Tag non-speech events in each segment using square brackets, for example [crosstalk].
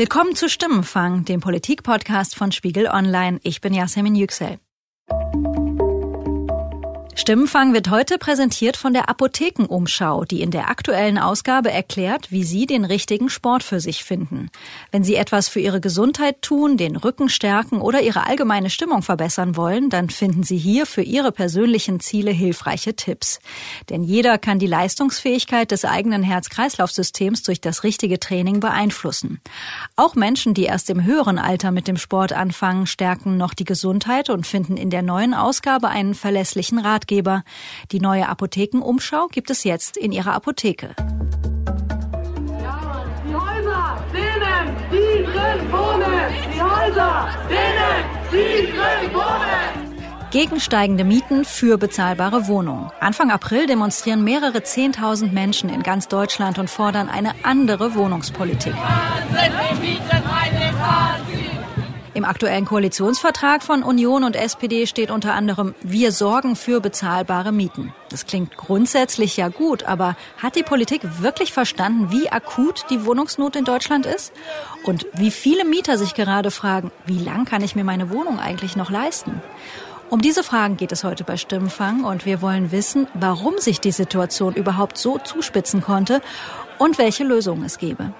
Willkommen zu Stimmenfang, dem Politik-Podcast von Spiegel Online. Ich bin Yasemin Yüksel. Stimmenfang wird heute präsentiert von der Apothekenumschau, die in der aktuellen Ausgabe erklärt, wie Sie den richtigen Sport für sich finden. Wenn Sie etwas für Ihre Gesundheit tun, den Rücken stärken oder Ihre allgemeine Stimmung verbessern wollen, dann finden Sie hier für Ihre persönlichen Ziele hilfreiche Tipps. Denn jeder kann die Leistungsfähigkeit des eigenen Herz-Kreislauf-Systems durch das richtige Training beeinflussen. Auch Menschen, die erst im höheren Alter mit dem Sport anfangen, stärken noch die Gesundheit und finden in der neuen Ausgabe einen verlässlichen Ratgeber Ratgeber. Die neue Apothekenumschau gibt es jetzt in Ihrer Apotheke. Die Häuser, denen, die drin wohnen! Die Häuser, denen, die drin wohnen! Gegen steigende Mieten für bezahlbare Wohnungen. Anfang April demonstrieren mehrere Zehntausend Menschen in ganz Deutschland und fordern eine andere Wohnungspolitik. Wahnsinn, die Mieten im aktuellen Koalitionsvertrag von Union und SPD steht unter anderem, wir sorgen für bezahlbare Mieten. Das klingt grundsätzlich ja gut, aber hat die Politik wirklich verstanden, wie akut die Wohnungsnot in Deutschland ist? Und wie viele Mieter sich gerade fragen, wie lang kann ich mir meine Wohnung eigentlich noch leisten? Um diese Fragen geht es heute bei Stimmenfang und wir wollen wissen, warum sich die Situation überhaupt so zuspitzen konnte und welche Lösungen es gäbe.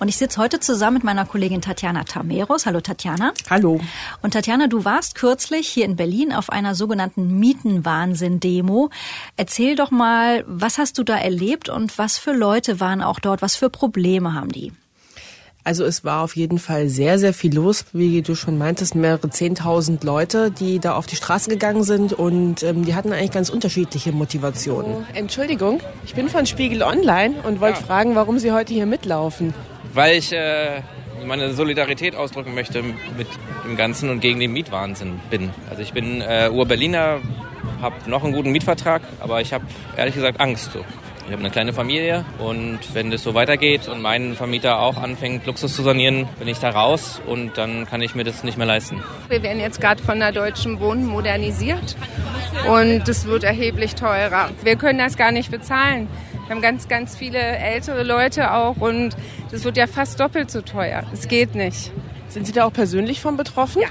Und ich sitze heute zusammen mit meiner Kollegin Tatjana Tameros. Hallo Tatjana. Hallo. Und Tatjana, du warst kürzlich hier in Berlin auf einer sogenannten Mietenwahnsinn-Demo. Erzähl doch mal, was hast du da erlebt und was für Leute waren auch dort? Was für Probleme haben die? Also es war auf jeden Fall sehr, sehr viel los, wie du schon meintest, mehrere Zehntausend Leute, die da auf die Straße gegangen sind und ähm, die hatten eigentlich ganz unterschiedliche Motivationen. Oh, Entschuldigung, ich bin von Spiegel Online und wollte ja. fragen, warum Sie heute hier mitlaufen weil ich äh, meine Solidarität ausdrücken möchte mit dem Ganzen und gegen den Mietwahnsinn bin. Also ich bin äh, Ur-Berliner, habe noch einen guten Mietvertrag, aber ich habe ehrlich gesagt Angst. So. Ich habe eine kleine Familie und wenn das so weitergeht und mein Vermieter auch anfängt, Luxus zu sanieren, bin ich da raus und dann kann ich mir das nicht mehr leisten. Wir werden jetzt gerade von der Deutschen Wohnen modernisiert und es wird erheblich teurer. Wir können das gar nicht bezahlen. Wir haben ganz, ganz viele ältere Leute auch und das wird ja fast doppelt so teuer. Es geht nicht. Sind Sie da auch persönlich von betroffen? Ja.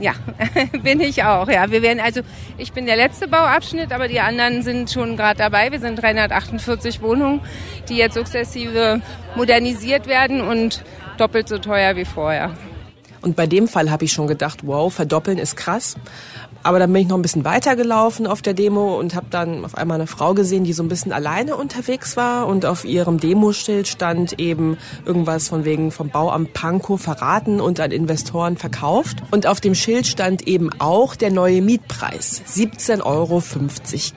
Ja, [laughs] bin ich auch. Ja, wir werden also, ich bin der letzte Bauabschnitt, aber die anderen sind schon gerade dabei. Wir sind 348 Wohnungen, die jetzt sukzessive modernisiert werden und doppelt so teuer wie vorher. Und bei dem Fall habe ich schon gedacht, wow, verdoppeln ist krass. Aber dann bin ich noch ein bisschen weitergelaufen auf der Demo und habe dann auf einmal eine Frau gesehen, die so ein bisschen alleine unterwegs war und auf ihrem Demoschild stand eben irgendwas von wegen vom Bauamt Pankow verraten und an Investoren verkauft. Und auf dem Schild stand eben auch der neue Mietpreis, 17,50 Euro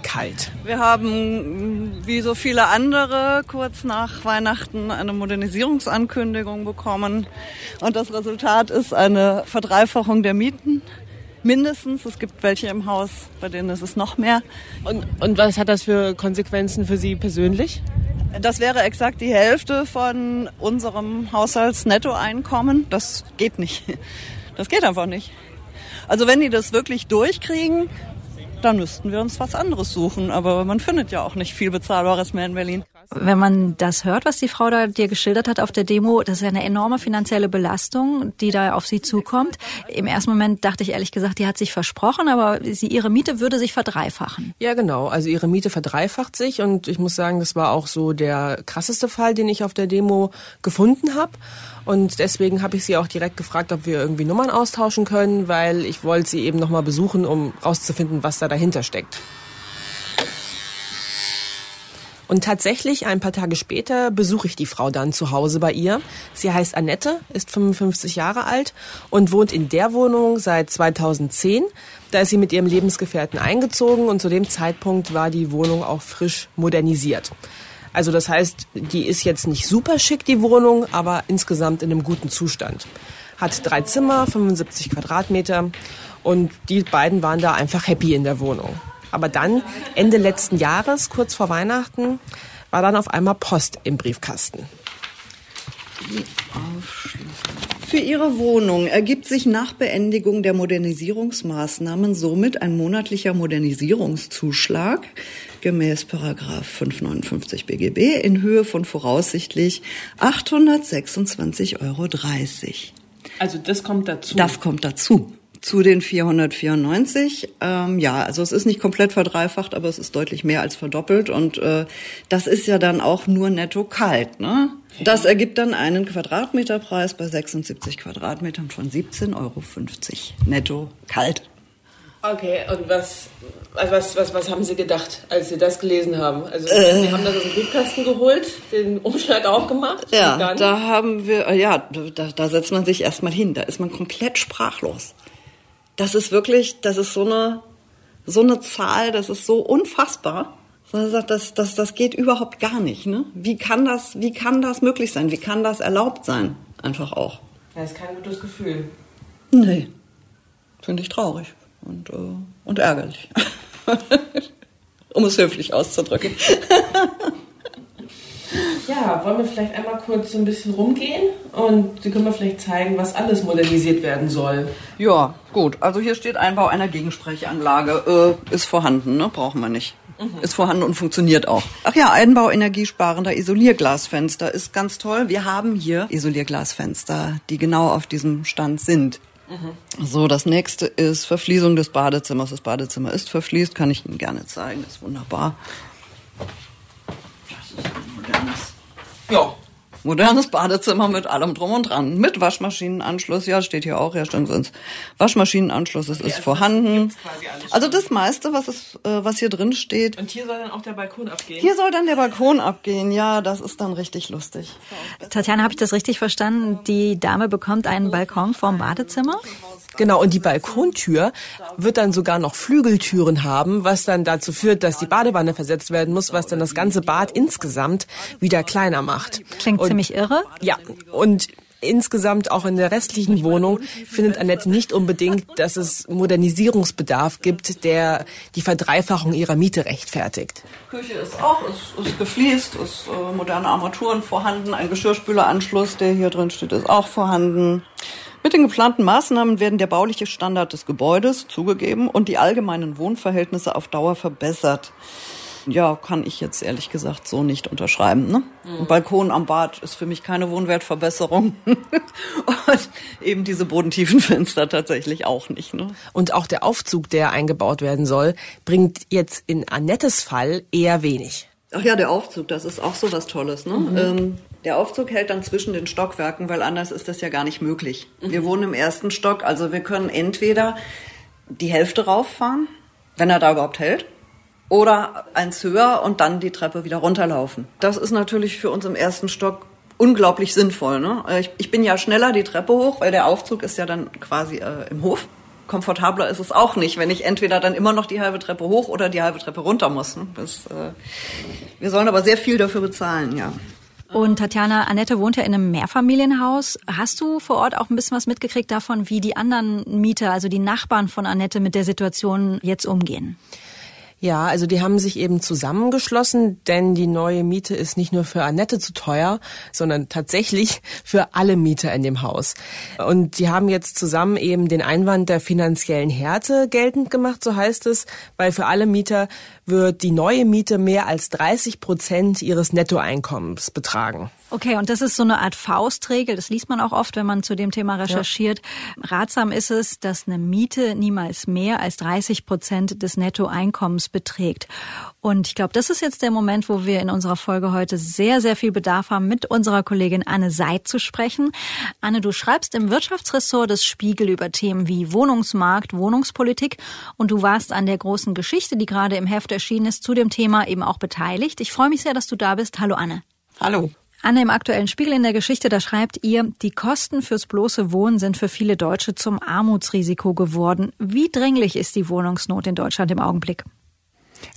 kalt. Wir haben, wie so viele andere, kurz nach Weihnachten eine Modernisierungsankündigung bekommen. Und das Resultat ist eine Verdreifachung der Mieten mindestens. Es gibt welche im Haus, bei denen ist es noch mehr. Und, und was hat das für Konsequenzen für Sie persönlich? Das wäre exakt die Hälfte von unserem Haushaltsnettoeinkommen. Das geht nicht. Das geht einfach nicht. Also wenn die das wirklich durchkriegen, dann müssten wir uns was anderes suchen. Aber man findet ja auch nicht viel Bezahlbares mehr in Berlin. Wenn man das hört, was die Frau da dir geschildert hat auf der Demo, das ist ja eine enorme finanzielle Belastung, die da auf sie zukommt. Im ersten Moment dachte ich ehrlich gesagt, die hat sich versprochen, aber sie, ihre Miete würde sich verdreifachen. Ja, genau. Also ihre Miete verdreifacht sich und ich muss sagen, das war auch so der krasseste Fall, den ich auf der Demo gefunden habe. Und deswegen habe ich sie auch direkt gefragt, ob wir irgendwie Nummern austauschen können, weil ich wollte sie eben nochmal besuchen, um rauszufinden, was da dahinter steckt. Und tatsächlich, ein paar Tage später, besuche ich die Frau dann zu Hause bei ihr. Sie heißt Annette, ist 55 Jahre alt und wohnt in der Wohnung seit 2010. Da ist sie mit ihrem Lebensgefährten eingezogen und zu dem Zeitpunkt war die Wohnung auch frisch modernisiert. Also das heißt, die ist jetzt nicht super schick, die Wohnung, aber insgesamt in einem guten Zustand. Hat drei Zimmer, 75 Quadratmeter und die beiden waren da einfach happy in der Wohnung. Aber dann, Ende letzten Jahres, kurz vor Weihnachten, war dann auf einmal Post im Briefkasten. Für Ihre Wohnung ergibt sich nach Beendigung der Modernisierungsmaßnahmen somit ein monatlicher Modernisierungszuschlag gemäß Paragraph 559 BGB in Höhe von voraussichtlich 826,30 Euro. Also das kommt dazu. Das kommt dazu. Zu den 494, ähm, ja, also es ist nicht komplett verdreifacht, aber es ist deutlich mehr als verdoppelt und äh, das ist ja dann auch nur netto kalt, ne? Das ergibt dann einen Quadratmeterpreis bei 76 Quadratmetern von 17,50 Euro netto kalt. Okay, und was, also was, was, was haben Sie gedacht, als Sie das gelesen haben? Also äh, Sie haben das aus dem Briefkasten geholt, den Umschlag aufgemacht? Ja, da haben wir, ja, da, da setzt man sich erstmal hin, da ist man komplett sprachlos. Das ist wirklich, das ist so eine, so eine Zahl, das ist so unfassbar. Das, das, das geht überhaupt gar nicht. Ne? Wie, kann das, wie kann das möglich sein? Wie kann das erlaubt sein? Einfach auch. Das ist kein gutes Gefühl. Nee, finde ich traurig und, äh, und ärgerlich. [laughs] um es höflich auszudrücken. [laughs] ja, wollen wir vielleicht einmal kurz so ein bisschen rumgehen und Sie können mir vielleicht zeigen, was alles modernisiert werden soll. Ja, gut. Also hier steht Einbau einer Gegensprechanlage. Äh, ist vorhanden, ne? Brauchen wir nicht. Mhm. Ist vorhanden und funktioniert auch. Ach ja, Einbau energiesparender Isolierglasfenster ist ganz toll. Wir haben hier Isolierglasfenster, die genau auf diesem Stand sind. Mhm. So, das nächste ist Verfließung des Badezimmers. Das Badezimmer ist verfließt, kann ich Ihnen gerne zeigen. ist wunderbar. Das ist ein modernes. Ja, modernes Badezimmer mit allem drum und dran. Mit Waschmaschinenanschluss, ja, steht hier auch, ja, stimmt sonst. Waschmaschinenanschluss, es okay, ist also vorhanden. Also das meiste, was, ist, äh, was hier drin steht. Und hier soll dann auch der Balkon abgehen? Hier soll dann der Balkon abgehen, ja, das ist dann richtig lustig. Tatjana, habe ich das richtig verstanden? Die Dame bekommt einen Balkon vorm Badezimmer? Genau, und die Balkontür wird dann sogar noch Flügeltüren haben, was dann dazu führt, dass die Badewanne versetzt werden muss, was dann das ganze Bad insgesamt wieder kleiner macht. Klingt und, ziemlich irre. Ja, und insgesamt auch in der restlichen Wohnung findet Annette nicht unbedingt, dass es Modernisierungsbedarf gibt, der die Verdreifachung ihrer Miete rechtfertigt. Küche ist auch, ist, ist gefliest, ist äh, moderne Armaturen vorhanden, ein Geschirrspüleranschluss, der hier drin steht, ist auch vorhanden. Mit den geplanten Maßnahmen werden der bauliche Standard des Gebäudes zugegeben und die allgemeinen Wohnverhältnisse auf Dauer verbessert. Ja, kann ich jetzt ehrlich gesagt so nicht unterschreiben. Ne? Mhm. Balkon am Bad ist für mich keine Wohnwertverbesserung. [laughs] und eben diese bodentiefen Fenster tatsächlich auch nicht. Ne? Und auch der Aufzug, der eingebaut werden soll, bringt jetzt in Annettes Fall eher wenig. Ach ja, der Aufzug, das ist auch so was Tolles. Ne? Mhm. Ähm, der Aufzug hält dann zwischen den Stockwerken, weil anders ist das ja gar nicht möglich. Mhm. Wir wohnen im ersten Stock, also wir können entweder die Hälfte rauffahren, wenn er da überhaupt hält, oder eins höher und dann die Treppe wieder runterlaufen. Das ist natürlich für uns im ersten Stock unglaublich sinnvoll. Ne? Ich, ich bin ja schneller die Treppe hoch, weil der Aufzug ist ja dann quasi äh, im Hof. Komfortabler ist es auch nicht, wenn ich entweder dann immer noch die halbe Treppe hoch oder die halbe Treppe runter muss. Ne? Das, äh, wir sollen aber sehr viel dafür bezahlen, ja. Und Tatjana, Annette wohnt ja in einem Mehrfamilienhaus. Hast du vor Ort auch ein bisschen was mitgekriegt davon, wie die anderen Mieter, also die Nachbarn von Annette mit der Situation jetzt umgehen? Ja, also die haben sich eben zusammengeschlossen, denn die neue Miete ist nicht nur für Annette zu teuer, sondern tatsächlich [laughs] für alle Mieter in dem Haus. Und die haben jetzt zusammen eben den Einwand der finanziellen Härte geltend gemacht, so heißt es, weil für alle Mieter wird die neue Miete mehr als 30 Prozent ihres Nettoeinkommens betragen. Okay, und das ist so eine Art Faustregel. Das liest man auch oft, wenn man zu dem Thema recherchiert. Ja. Ratsam ist es, dass eine Miete niemals mehr als 30 Prozent des Nettoeinkommens beträgt. Und ich glaube, das ist jetzt der Moment, wo wir in unserer Folge heute sehr, sehr viel Bedarf haben, mit unserer Kollegin Anne Seid zu sprechen. Anne, du schreibst im Wirtschaftsressort des Spiegel über Themen wie Wohnungsmarkt, Wohnungspolitik und du warst an der großen Geschichte, die gerade im Heft erschienen ist, zu dem Thema eben auch beteiligt. Ich freue mich sehr, dass du da bist. Hallo Anne. Hallo. Anne, im aktuellen Spiegel in der Geschichte, da schreibt ihr, die Kosten fürs bloße Wohnen sind für viele Deutsche zum Armutsrisiko geworden. Wie dringlich ist die Wohnungsnot in Deutschland im Augenblick?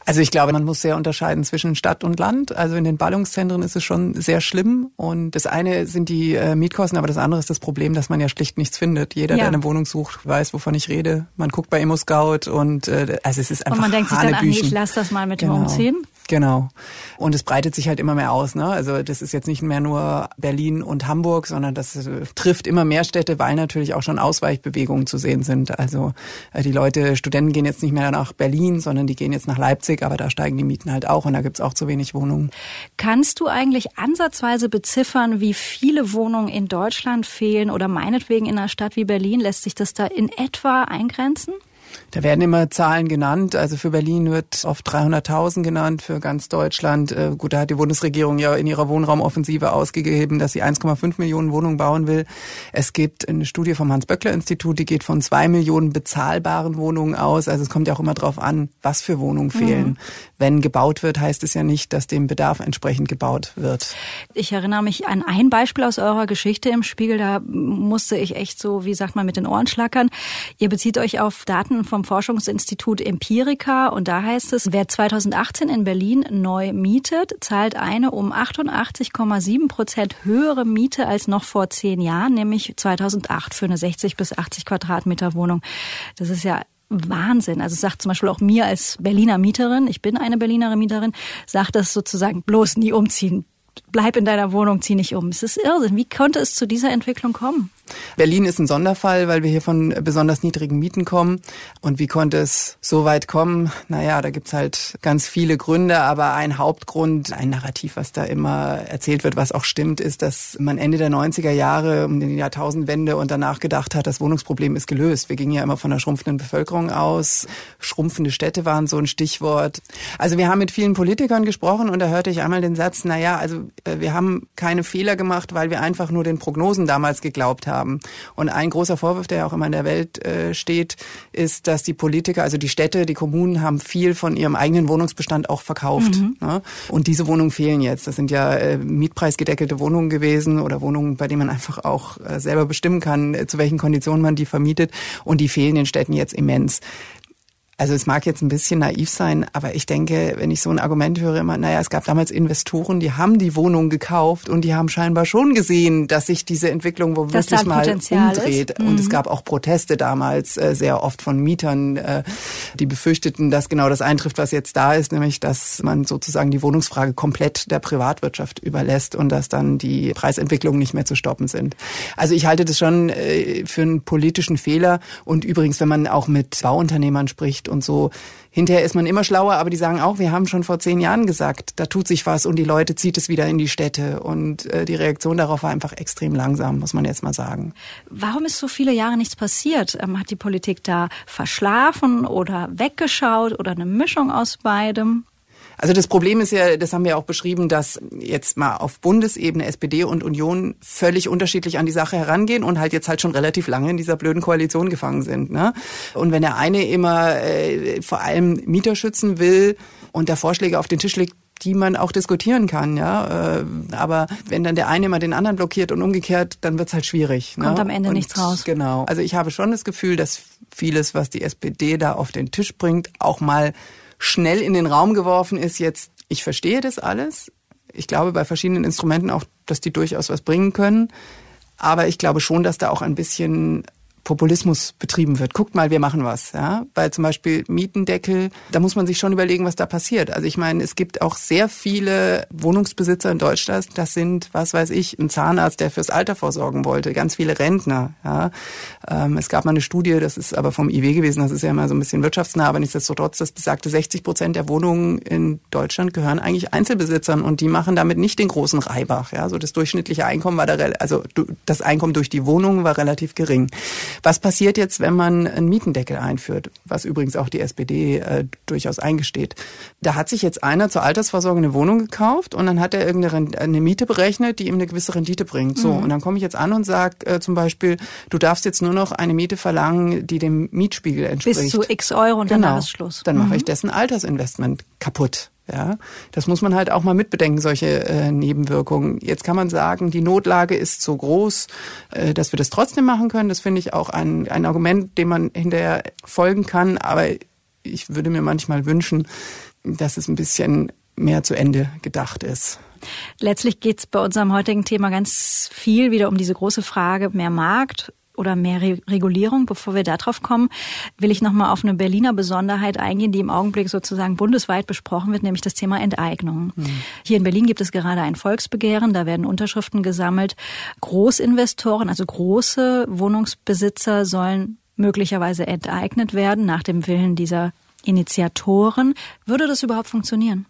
Also ich glaube, man muss sehr unterscheiden zwischen Stadt und Land. Also in den Ballungszentren ist es schon sehr schlimm. Und das eine sind die äh, Mietkosten, aber das andere ist das Problem, dass man ja schlicht nichts findet. Jeder, ja. der eine Wohnung sucht, weiß, wovon ich rede. Man guckt bei ImmoScout und äh, also es ist einfach Und man denkt sich dann, ach nee, ich lass das mal mit genau. dem Umziehen. Genau. Und es breitet sich halt immer mehr aus. Ne? Also das ist jetzt nicht mehr nur Berlin und Hamburg, sondern das äh, trifft immer mehr Städte, weil natürlich auch schon Ausweichbewegungen zu sehen sind. Also äh, die Leute, Studenten gehen jetzt nicht mehr nach Berlin, sondern die gehen jetzt nach Leipzig, aber da steigen die Mieten halt auch und da gibt's auch zu wenig Wohnungen. Kannst du eigentlich ansatzweise beziffern, wie viele Wohnungen in Deutschland fehlen oder meinetwegen in einer Stadt wie Berlin? Lässt sich das da in etwa eingrenzen? Da werden immer Zahlen genannt. Also für Berlin wird oft 300.000 genannt, für ganz Deutschland. Äh, gut, da hat die Bundesregierung ja in ihrer Wohnraumoffensive ausgegeben, dass sie 1,5 Millionen Wohnungen bauen will. Es gibt eine Studie vom Hans-Böckler-Institut, die geht von zwei Millionen bezahlbaren Wohnungen aus. Also es kommt ja auch immer darauf an, was für Wohnungen mhm. fehlen. Mhm. Wenn gebaut wird, heißt es ja nicht, dass dem Bedarf entsprechend gebaut wird. Ich erinnere mich an ein Beispiel aus eurer Geschichte im Spiegel. Da musste ich echt so, wie sagt man, mit den Ohren schlackern. Ihr bezieht euch auf Daten vom Forschungsinstitut Empirica und da heißt es, wer 2018 in Berlin neu mietet, zahlt eine um 88,7 Prozent höhere Miete als noch vor zehn Jahren, nämlich 2008 für eine 60 bis 80 Quadratmeter Wohnung. Das ist ja Wahnsinn. Also sagt zum Beispiel auch mir als Berliner Mieterin, ich bin eine Berliner Mieterin, sagt das sozusagen bloß nie umziehen. Bleib in deiner Wohnung, zieh nicht um. Es ist Irrsinn. Wie konnte es zu dieser Entwicklung kommen? Berlin ist ein Sonderfall, weil wir hier von besonders niedrigen Mieten kommen. Und wie konnte es so weit kommen? Naja, da gibt's halt ganz viele Gründe, aber ein Hauptgrund, ein Narrativ, was da immer erzählt wird, was auch stimmt, ist, dass man Ende der 90er Jahre um die Jahrtausendwende und danach gedacht hat, das Wohnungsproblem ist gelöst. Wir gingen ja immer von einer schrumpfenden Bevölkerung aus. Schrumpfende Städte waren so ein Stichwort. Also wir haben mit vielen Politikern gesprochen und da hörte ich einmal den Satz, naja, also äh, wir haben keine Fehler gemacht, weil wir einfach nur den Prognosen damals geglaubt haben haben. Und ein großer Vorwurf, der auch immer in der Welt äh, steht, ist, dass die Politiker, also die Städte, die Kommunen haben viel von ihrem eigenen Wohnungsbestand auch verkauft. Mhm. Ne? Und diese Wohnungen fehlen jetzt. Das sind ja äh, mietpreisgedeckelte Wohnungen gewesen oder Wohnungen, bei denen man einfach auch äh, selber bestimmen kann, äh, zu welchen Konditionen man die vermietet. Und die fehlen den Städten jetzt immens. Also es mag jetzt ein bisschen naiv sein, aber ich denke, wenn ich so ein Argument höre, immer, naja, es gab damals Investoren, die haben die Wohnung gekauft und die haben scheinbar schon gesehen, dass sich diese Entwicklung wo wirklich mal umdreht. Mhm. Und es mhm. gab auch Proteste damals äh, sehr oft von Mietern, äh, die befürchteten, dass genau das eintrifft, was jetzt da ist, nämlich dass man sozusagen die Wohnungsfrage komplett der Privatwirtschaft überlässt und dass dann die Preisentwicklungen nicht mehr zu stoppen sind. Also ich halte das schon äh, für einen politischen Fehler. Und übrigens, wenn man auch mit Bauunternehmern spricht, Recht und so. Hinterher ist man immer schlauer, aber die sagen auch, wir haben schon vor zehn Jahren gesagt, da tut sich was und die Leute zieht es wieder in die Städte. Und äh, die Reaktion darauf war einfach extrem langsam, muss man jetzt mal sagen. Warum ist so viele Jahre nichts passiert? Ähm, hat die Politik da verschlafen oder weggeschaut oder eine Mischung aus beidem? Also das Problem ist ja, das haben wir auch beschrieben, dass jetzt mal auf Bundesebene SPD und Union völlig unterschiedlich an die Sache herangehen und halt jetzt halt schon relativ lange in dieser blöden Koalition gefangen sind. Ne? Und wenn der eine immer äh, vor allem Mieter schützen will und der Vorschläge auf den Tisch legt, die man auch diskutieren kann, ja. Äh, aber wenn dann der eine immer den anderen blockiert und umgekehrt, dann wird's halt schwierig. Ne? Kommt ne? am Ende und nichts raus. Genau. Also ich habe schon das Gefühl, dass vieles, was die SPD da auf den Tisch bringt, auch mal schnell in den Raum geworfen ist jetzt, ich verstehe das alles. Ich glaube bei verschiedenen Instrumenten auch, dass die durchaus was bringen können. Aber ich glaube schon, dass da auch ein bisschen Populismus betrieben wird. Guckt mal, wir machen was. Ja? Weil zum Beispiel Mietendeckel, da muss man sich schon überlegen, was da passiert. Also ich meine, es gibt auch sehr viele Wohnungsbesitzer in Deutschland, das sind, was weiß ich, ein Zahnarzt, der fürs Alter vorsorgen wollte, ganz viele Rentner. Ja? Ähm, es gab mal eine Studie, das ist aber vom IW gewesen, das ist ja immer so ein bisschen wirtschaftsnah, aber nichtsdestotrotz, das besagte 60 Prozent der Wohnungen in Deutschland gehören eigentlich Einzelbesitzern und die machen damit nicht den großen Reibach. Ja? So das durchschnittliche Einkommen war da, also das Einkommen durch die Wohnungen war relativ gering. Was passiert jetzt, wenn man einen Mietendeckel einführt, was übrigens auch die SPD äh, durchaus eingesteht? Da hat sich jetzt einer zur Altersvorsorge eine Wohnung gekauft und dann hat er irgendeine eine Miete berechnet, die ihm eine gewisse Rendite bringt. So, mhm. und dann komme ich jetzt an und sage äh, zum Beispiel, du darfst jetzt nur noch eine Miete verlangen, die dem Mietspiegel entspricht. Bis zu x Euro und genau. dann ist Schluss. Dann mhm. mache ich dessen Altersinvestment kaputt. Ja, das muss man halt auch mal mitbedenken, solche äh, Nebenwirkungen. Jetzt kann man sagen, die Notlage ist so groß, äh, dass wir das trotzdem machen können. Das finde ich auch ein, ein Argument, dem man hinterher folgen kann. Aber ich würde mir manchmal wünschen, dass es ein bisschen mehr zu Ende gedacht ist. Letztlich geht es bei unserem heutigen Thema ganz viel wieder um diese große Frage, mehr Markt oder mehr Re Regulierung. Bevor wir darauf kommen, will ich nochmal auf eine Berliner Besonderheit eingehen, die im Augenblick sozusagen bundesweit besprochen wird, nämlich das Thema Enteignung. Mhm. Hier in Berlin gibt es gerade ein Volksbegehren, da werden Unterschriften gesammelt. Großinvestoren, also große Wohnungsbesitzer sollen möglicherweise enteignet werden nach dem Willen dieser Initiatoren. Würde das überhaupt funktionieren?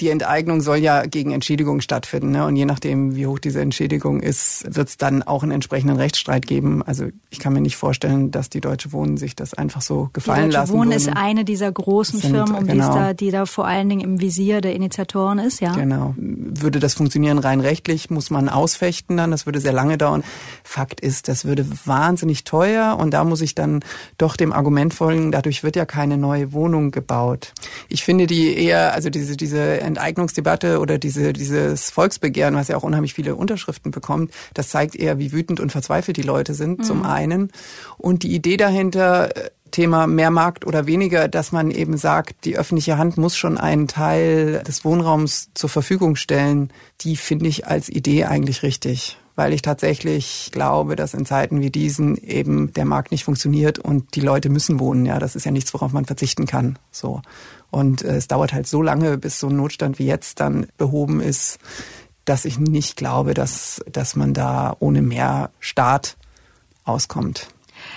Die Enteignung soll ja gegen Entschädigung stattfinden. Ne? Und je nachdem, wie hoch diese Entschädigung ist, wird es dann auch einen entsprechenden Rechtsstreit geben. Also ich kann mir nicht vorstellen, dass die Deutsche Wohnen sich das einfach so gefallen die Deutsche Wohnen ist eine dieser großen sind, Firmen, um genau. die, da, die da vor allen Dingen im Visier der Initiatoren ist, ja. Genau. Würde das funktionieren rein rechtlich, muss man ausfechten dann. Das würde sehr lange dauern. Fakt ist, das würde wahnsinnig teuer und da muss ich dann doch dem Argument folgen, dadurch wird ja keine neue Wohnung gebaut. Ich finde die eher, also diese, diese Enteignungsdebatte oder diese, dieses Volksbegehren, was ja auch unheimlich viele Unterschriften bekommt, das zeigt eher, wie wütend und verzweifelt die Leute sind, mhm. zum einen. Und die Idee dahinter, äh, Thema mehr Markt oder weniger, dass man eben sagt, die öffentliche Hand muss schon einen Teil des Wohnraums zur Verfügung stellen, die finde ich als Idee eigentlich richtig weil ich tatsächlich glaube, dass in Zeiten wie diesen eben der Markt nicht funktioniert und die Leute müssen wohnen. Ja, das ist ja nichts, worauf man verzichten kann. So. Und äh, es dauert halt so lange, bis so ein Notstand wie jetzt dann behoben ist, dass ich nicht glaube, dass, dass man da ohne mehr Staat auskommt.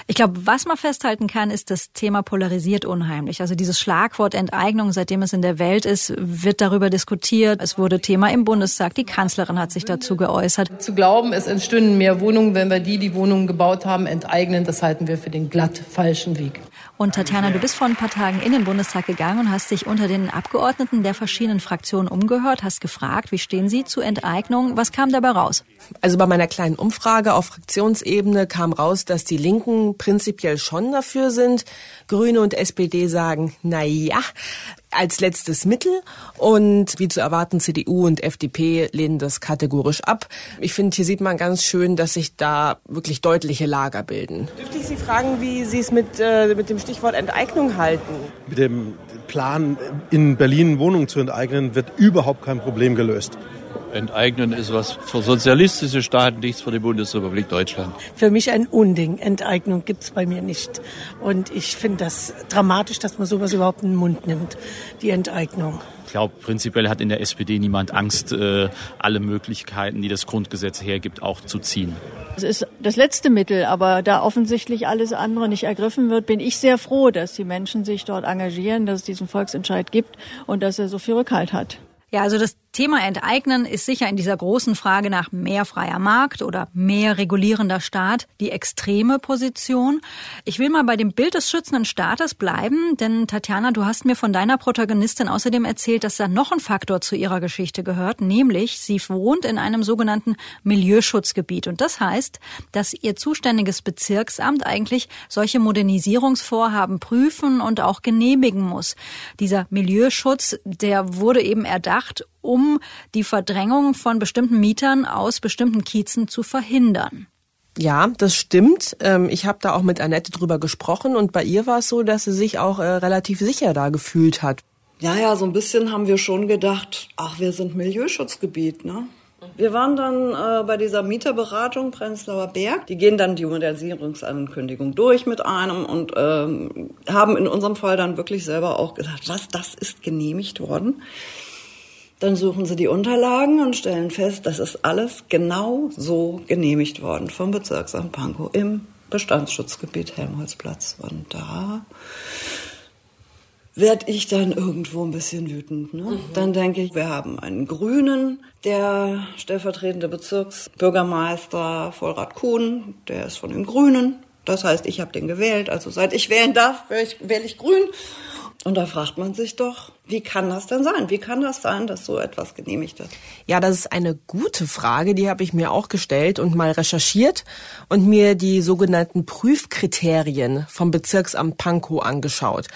Ich glaube, was man festhalten kann, ist, das Thema polarisiert unheimlich. Also dieses Schlagwort Enteignung, seitdem es in der Welt ist, wird darüber diskutiert. Es wurde Thema im Bundestag. Die Kanzlerin hat sich dazu geäußert. Zu glauben, es entstünden mehr Wohnungen, wenn wir die, die Wohnungen gebaut haben, enteignen, das halten wir für den glatt falschen Weg. Und Tatjana, du bist vor ein paar Tagen in den Bundestag gegangen und hast dich unter den Abgeordneten der verschiedenen Fraktionen umgehört, hast gefragt, wie stehen sie zu Enteignung? Was kam dabei raus? Also bei meiner kleinen Umfrage auf Fraktionsebene kam raus, dass die Linken prinzipiell schon dafür sind. Grüne und SPD sagen, na ja, als letztes Mittel und wie zu erwarten, CDU und FDP lehnen das kategorisch ab. Ich finde, hier sieht man ganz schön, dass sich da wirklich deutliche Lager bilden. Dürfte ich Sie fragen, wie Sie es mit, äh, mit dem Stichwort Enteignung halten? Mit dem Plan, in Berlin Wohnungen zu enteignen, wird überhaupt kein Problem gelöst. Enteignen ist was für sozialistische Staaten, nichts für die Bundesrepublik Deutschland. Für mich ein Unding. Enteignung gibt es bei mir nicht. Und ich finde das dramatisch, dass man sowas überhaupt in den Mund nimmt, die Enteignung. Ich glaube, prinzipiell hat in der SPD niemand Angst, äh, alle Möglichkeiten, die das Grundgesetz hergibt, auch zu ziehen. Es ist das letzte Mittel, aber da offensichtlich alles andere nicht ergriffen wird, bin ich sehr froh, dass die Menschen sich dort engagieren, dass es diesen Volksentscheid gibt und dass er so viel Rückhalt hat. Ja, also das Thema Enteignen ist sicher in dieser großen Frage nach mehr freier Markt oder mehr regulierender Staat die extreme Position. Ich will mal bei dem Bild des schützenden Staates bleiben, denn Tatjana, du hast mir von deiner Protagonistin außerdem erzählt, dass da noch ein Faktor zu ihrer Geschichte gehört, nämlich sie wohnt in einem sogenannten Milieuschutzgebiet. Und das heißt, dass ihr zuständiges Bezirksamt eigentlich solche Modernisierungsvorhaben prüfen und auch genehmigen muss. Dieser Milieuschutz, der wurde eben erdacht, um die Verdrängung von bestimmten Mietern aus bestimmten Kiezen zu verhindern. Ja, das stimmt. Ähm, ich habe da auch mit Annette drüber gesprochen und bei ihr war es so, dass sie sich auch äh, relativ sicher da gefühlt hat. Ja, ja, so ein bisschen haben wir schon gedacht, ach, wir sind Milieuschutzgebiet, ne? Wir waren dann äh, bei dieser Mieterberatung Prenzlauer Berg. Die gehen dann die Modernisierungsankündigung durch mit einem und ähm, haben in unserem Fall dann wirklich selber auch gesagt, was, das ist genehmigt worden. Dann suchen sie die Unterlagen und stellen fest, das ist alles genau so genehmigt worden vom Bezirksamt Pankow im Bestandsschutzgebiet Helmholtzplatz. Und da werde ich dann irgendwo ein bisschen wütend. Ne? Mhm. Dann denke ich, wir haben einen Grünen, der stellvertretende Bezirksbürgermeister Vollrad Kuhn, der ist von den Grünen. Das heißt, ich habe den gewählt. Also seit ich wählen darf, wähle ich, wähle ich grün. Und da fragt man sich doch, wie kann das denn sein? Wie kann das sein, dass so etwas genehmigt wird? Ja, das ist eine gute Frage, die habe ich mir auch gestellt und mal recherchiert und mir die sogenannten Prüfkriterien vom Bezirksamt Pankow angeschaut.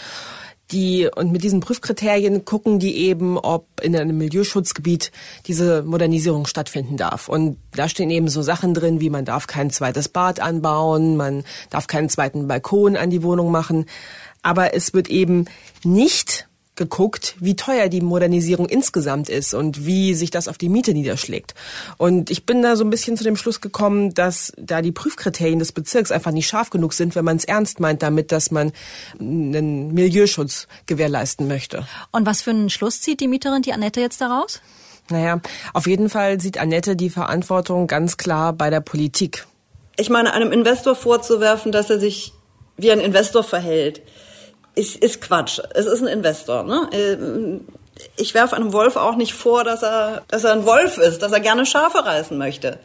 Die, und mit diesen Prüfkriterien gucken die eben, ob in einem Milieuschutzgebiet diese Modernisierung stattfinden darf. Und da stehen eben so Sachen drin, wie man darf kein zweites Bad anbauen, man darf keinen zweiten Balkon an die Wohnung machen. Aber es wird eben nicht geguckt, wie teuer die Modernisierung insgesamt ist und wie sich das auf die Miete niederschlägt. Und ich bin da so ein bisschen zu dem Schluss gekommen, dass da die Prüfkriterien des Bezirks einfach nicht scharf genug sind, wenn man es ernst meint damit, dass man einen Milieuschutz gewährleisten möchte. Und was für einen Schluss zieht die Mieterin, die Annette, jetzt daraus? Naja, auf jeden Fall sieht Annette die Verantwortung ganz klar bei der Politik. Ich meine, einem Investor vorzuwerfen, dass er sich wie ein Investor verhält, ist, ist Quatsch. Es ist ein Investor. Ne? Ähm, ich werfe einem Wolf auch nicht vor, dass er, dass er ein Wolf ist, dass er gerne Schafe reißen möchte.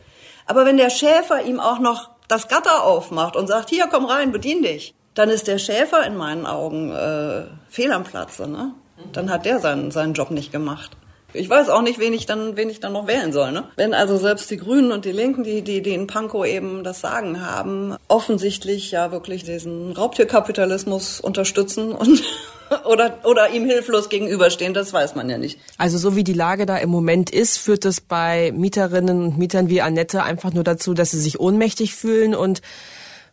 Aber wenn der Schäfer ihm auch noch das Gatter aufmacht und sagt, hier, komm rein, bedien dich, dann ist der Schäfer in meinen Augen äh, fehl am Platze. Ne? Dann hat der seinen, seinen Job nicht gemacht. Ich weiß auch nicht, wen ich dann, wen ich dann noch wählen soll. Ne? Wenn also selbst die Grünen und die Linken, die, die, die in Pankow eben das Sagen haben, offensichtlich ja wirklich diesen Raubtierkapitalismus unterstützen und [laughs] oder, oder ihm hilflos gegenüberstehen, das weiß man ja nicht. Also so wie die Lage da im Moment ist, führt es bei Mieterinnen und Mietern wie Annette einfach nur dazu, dass sie sich ohnmächtig fühlen und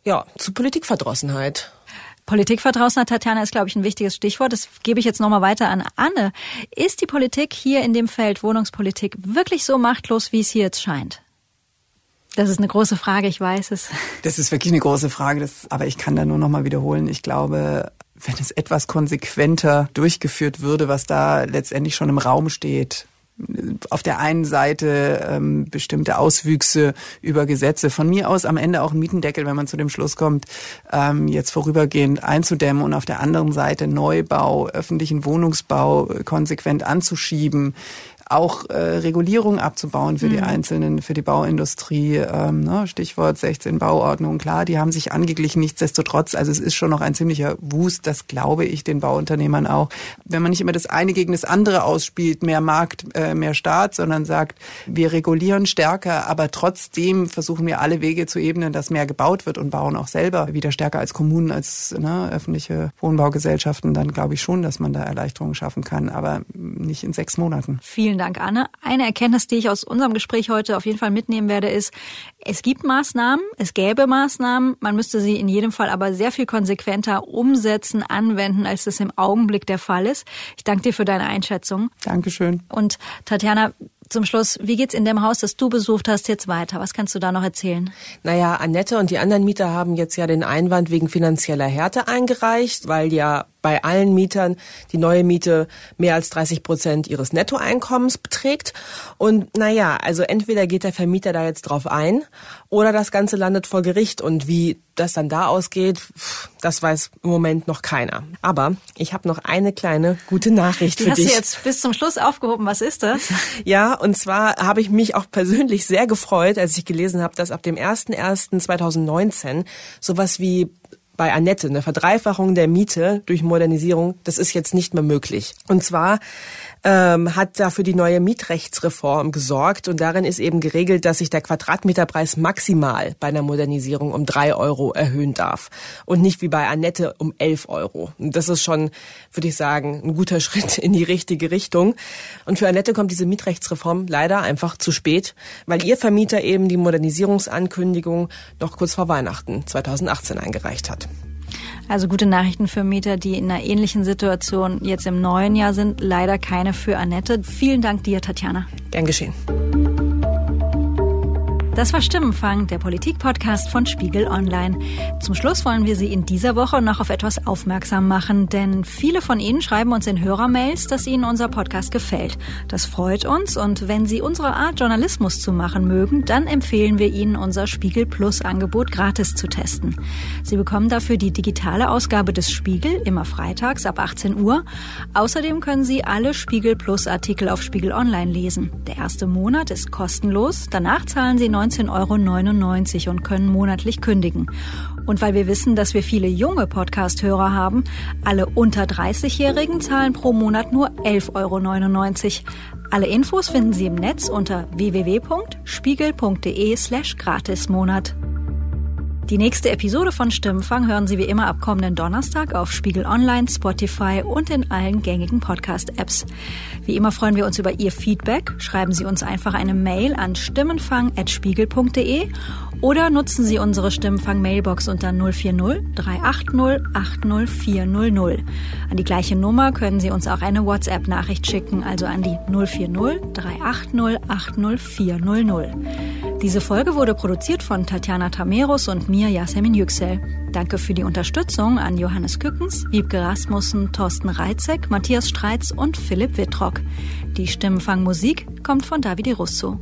ja, zu Politikverdrossenheit. Politikverdrossenheit, Tatjana, ist, glaube ich, ein wichtiges Stichwort. Das gebe ich jetzt nochmal weiter an Anne. Ist die Politik hier in dem Feld Wohnungspolitik wirklich so machtlos, wie es hier jetzt scheint? Das ist eine große Frage, ich weiß es. Das ist wirklich eine große Frage, das, aber ich kann da nur nochmal wiederholen. Ich glaube, wenn es etwas konsequenter durchgeführt würde, was da letztendlich schon im Raum steht, auf der einen Seite ähm, bestimmte Auswüchse über Gesetze, von mir aus am Ende auch ein Mietendeckel, wenn man zu dem Schluss kommt, ähm, jetzt vorübergehend einzudämmen und auf der anderen Seite Neubau, öffentlichen Wohnungsbau konsequent anzuschieben, auch äh, Regulierung abzubauen für mhm. die einzelnen, für die Bauindustrie. Ähm, ne, Stichwort 16 Bauordnung, klar, die haben sich angeglichen. Nichtsdestotrotz, also es ist schon noch ein ziemlicher Wust, das glaube ich den Bauunternehmern auch. Wenn man nicht immer das eine gegen das andere ausspielt, mehr Markt, äh, mehr Staat, sondern sagt, wir regulieren stärker, aber trotzdem versuchen wir alle Wege zu ebnen, dass mehr gebaut wird und bauen auch selber wieder stärker als Kommunen, als ne, öffentliche Wohnbaugesellschaften, dann glaube ich schon, dass man da Erleichterungen schaffen kann, aber nicht in sechs Monaten. Vielen Dank. Dank, Anne. Eine Erkenntnis, die ich aus unserem Gespräch heute auf jeden Fall mitnehmen werde, ist, es gibt Maßnahmen, es gäbe Maßnahmen, man müsste sie in jedem Fall aber sehr viel konsequenter umsetzen, anwenden, als das im Augenblick der Fall ist. Ich danke dir für deine Einschätzung. Dankeschön. Und Tatjana, zum Schluss, wie geht's in dem Haus, das du besucht hast, jetzt weiter? Was kannst du da noch erzählen? Naja, Annette und die anderen Mieter haben jetzt ja den Einwand wegen finanzieller Härte eingereicht, weil ja bei allen Mietern die neue Miete mehr als 30 Prozent ihres Nettoeinkommens beträgt. Und naja, also entweder geht der Vermieter da jetzt drauf ein oder das Ganze landet vor Gericht. Und wie das dann da ausgeht, das weiß im Moment noch keiner. Aber ich habe noch eine kleine gute Nachricht die für hast dich. Du jetzt bis zum Schluss aufgehoben. Was ist das? [laughs] Ja, und zwar habe ich mich auch persönlich sehr gefreut, als ich gelesen habe, dass ab dem 01.01.2019 sowas wie bei Annette, eine Verdreifachung der Miete durch Modernisierung, das ist jetzt nicht mehr möglich. Und zwar ähm, hat dafür die neue Mietrechtsreform gesorgt und darin ist eben geregelt, dass sich der Quadratmeterpreis maximal bei einer Modernisierung um drei Euro erhöhen darf und nicht wie bei Annette um elf Euro. Und das ist schon, würde ich sagen, ein guter [laughs] Schritt in die richtige Richtung. Und für Annette kommt diese Mietrechtsreform leider einfach zu spät, weil ihr Vermieter eben die Modernisierungsankündigung noch kurz vor Weihnachten 2018 eingereicht hat. Also gute Nachrichten für Mieter, die in einer ähnlichen Situation jetzt im neuen Jahr sind. Leider keine für Annette. Vielen Dank dir, Tatjana. Gern geschehen. Das war Stimmenfang, der Politik-Podcast von Spiegel Online. Zum Schluss wollen wir Sie in dieser Woche noch auf etwas aufmerksam machen, denn viele von Ihnen schreiben uns in Hörermails, dass Ihnen unser Podcast gefällt. Das freut uns und wenn Sie unsere Art Journalismus zu machen mögen, dann empfehlen wir Ihnen unser Spiegel Plus Angebot gratis zu testen. Sie bekommen dafür die digitale Ausgabe des Spiegel immer freitags ab 18 Uhr. Außerdem können Sie alle Spiegel Plus Artikel auf Spiegel Online lesen. Der erste Monat ist kostenlos, danach zahlen Sie 19,99 Euro und können monatlich kündigen. Und weil wir wissen, dass wir viele junge Podcast-Hörer haben, alle unter 30-Jährigen zahlen pro Monat nur 11,99 Euro. Alle Infos finden Sie im Netz unter www.spiegel.de slash gratismonat. Die nächste Episode von Stimmenfang hören Sie wie immer ab kommenden Donnerstag auf Spiegel Online, Spotify und in allen gängigen Podcast-Apps. Wie immer freuen wir uns über Ihr Feedback. Schreiben Sie uns einfach eine Mail an stimmenfang.spiegel.de oder nutzen Sie unsere Stimmenfang-Mailbox unter 040 380 80400. An die gleiche Nummer können Sie uns auch eine WhatsApp-Nachricht schicken, also an die 040 380 80400. Diese Folge wurde produziert von Tatjana Tameros und mir, Yasemin Yüksel. Danke für die Unterstützung an Johannes Kückens, Wiebke Rasmussen, Thorsten Reitzek, Matthias Streitz und Philipp Wittrock. Die Stimmenfangmusik kommt von Davide Russo.